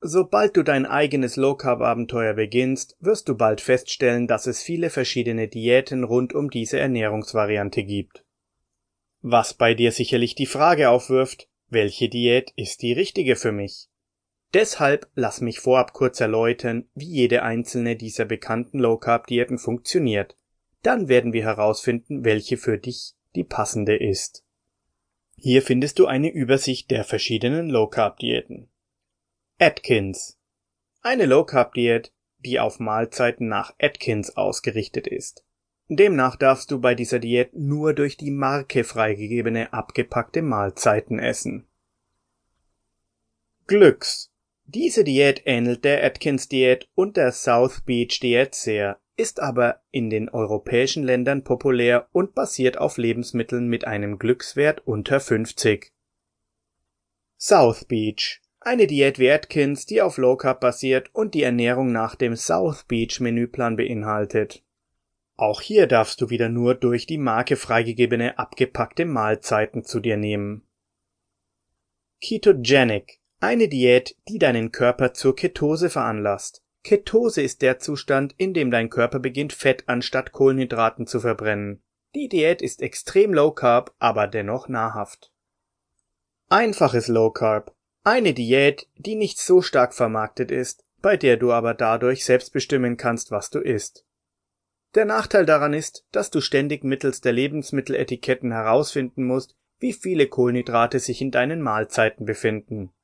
Sobald du dein eigenes Low Carb Abenteuer beginnst, wirst du bald feststellen, dass es viele verschiedene Diäten rund um diese Ernährungsvariante gibt. Was bei dir sicherlich die Frage aufwirft, welche Diät ist die richtige für mich? Deshalb lass mich vorab kurz erläutern, wie jede einzelne dieser bekannten Low Carb Diäten funktioniert. Dann werden wir herausfinden, welche für dich die passende ist. Hier findest du eine Übersicht der verschiedenen Low Carb Diäten. Atkins. Eine Low Carb Diät, die auf Mahlzeiten nach Atkins ausgerichtet ist. Demnach darfst du bei dieser Diät nur durch die Marke freigegebene abgepackte Mahlzeiten essen. Glücks. Diese Diät ähnelt der Atkins Diät und der South Beach Diät sehr, ist aber in den europäischen Ländern populär und basiert auf Lebensmitteln mit einem Glückswert unter 50. South Beach eine Diät wie Atkins, die auf Low Carb basiert und die Ernährung nach dem South Beach Menüplan beinhaltet. Auch hier darfst du wieder nur durch die Marke freigegebene abgepackte Mahlzeiten zu dir nehmen. Ketogenic. Eine Diät, die deinen Körper zur Ketose veranlasst. Ketose ist der Zustand, in dem dein Körper beginnt, Fett anstatt Kohlenhydraten zu verbrennen. Die Diät ist extrem low carb, aber dennoch nahrhaft. Einfaches Low Carb. Eine Diät, die nicht so stark vermarktet ist, bei der du aber dadurch selbst bestimmen kannst, was du isst. Der Nachteil daran ist, dass du ständig mittels der Lebensmitteletiketten herausfinden musst, wie viele Kohlenhydrate sich in deinen Mahlzeiten befinden.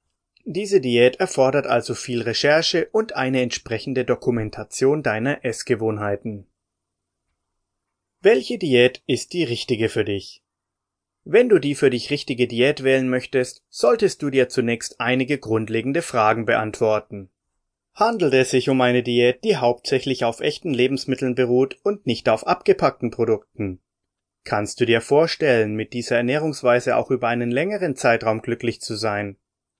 Diese Diät erfordert also viel Recherche und eine entsprechende Dokumentation deiner Essgewohnheiten. Welche Diät ist die richtige für dich? Wenn du die für dich richtige Diät wählen möchtest, solltest du dir zunächst einige grundlegende Fragen beantworten handelt es sich um eine Diät, die hauptsächlich auf echten Lebensmitteln beruht und nicht auf abgepackten Produkten. Kannst du dir vorstellen, mit dieser Ernährungsweise auch über einen längeren Zeitraum glücklich zu sein?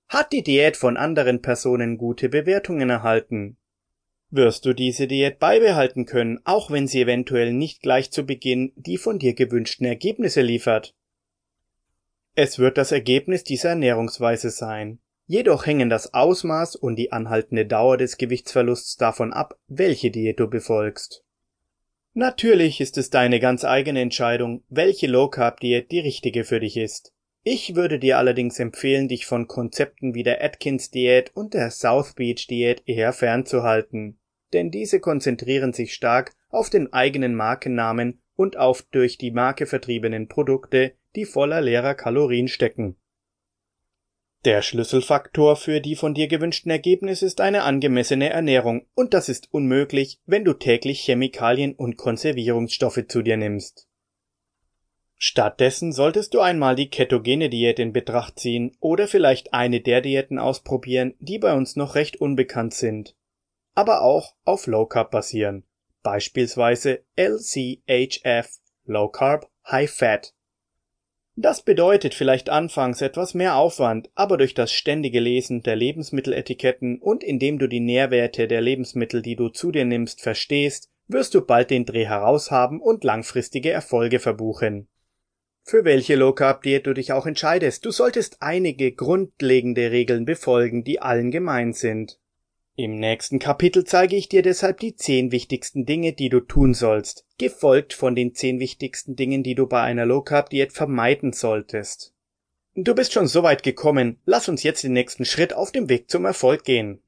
Hat die Diät von anderen Personen gute Bewertungen erhalten? Wirst du diese Diät beibehalten können, auch wenn sie eventuell nicht gleich zu Beginn die von dir gewünschten Ergebnisse liefert? Es wird das Ergebnis dieser Ernährungsweise sein, Jedoch hängen das Ausmaß und die anhaltende Dauer des Gewichtsverlusts davon ab, welche Diät du befolgst. Natürlich ist es deine ganz eigene Entscheidung, welche Low Carb Diät die richtige für dich ist. Ich würde dir allerdings empfehlen, dich von Konzepten wie der Atkins Diät und der South Beach Diät eher fernzuhalten, denn diese konzentrieren sich stark auf den eigenen Markennamen und auf durch die Marke vertriebenen Produkte, die voller leerer Kalorien stecken. Der Schlüsselfaktor für die von dir gewünschten Ergebnisse ist eine angemessene Ernährung, und das ist unmöglich, wenn du täglich Chemikalien und Konservierungsstoffe zu dir nimmst. Stattdessen solltest du einmal die ketogene Diät in Betracht ziehen oder vielleicht eine der Diäten ausprobieren, die bei uns noch recht unbekannt sind, aber auch auf Low Carb basieren, beispielsweise LCHF Low Carb High Fat das bedeutet vielleicht anfangs etwas mehr Aufwand, aber durch das ständige Lesen der Lebensmitteletiketten und indem du die Nährwerte der Lebensmittel, die du zu dir nimmst, verstehst, wirst du bald den Dreh heraus haben und langfristige Erfolge verbuchen. Für welche Low Carb Diät du dich auch entscheidest, du solltest einige grundlegende Regeln befolgen, die allen gemein sind. Im nächsten Kapitel zeige ich dir deshalb die zehn wichtigsten Dinge, die du tun sollst, gefolgt von den zehn wichtigsten Dingen, die du bei einer Low Carb Diät vermeiden solltest. Du bist schon so weit gekommen, lass uns jetzt den nächsten Schritt auf dem Weg zum Erfolg gehen.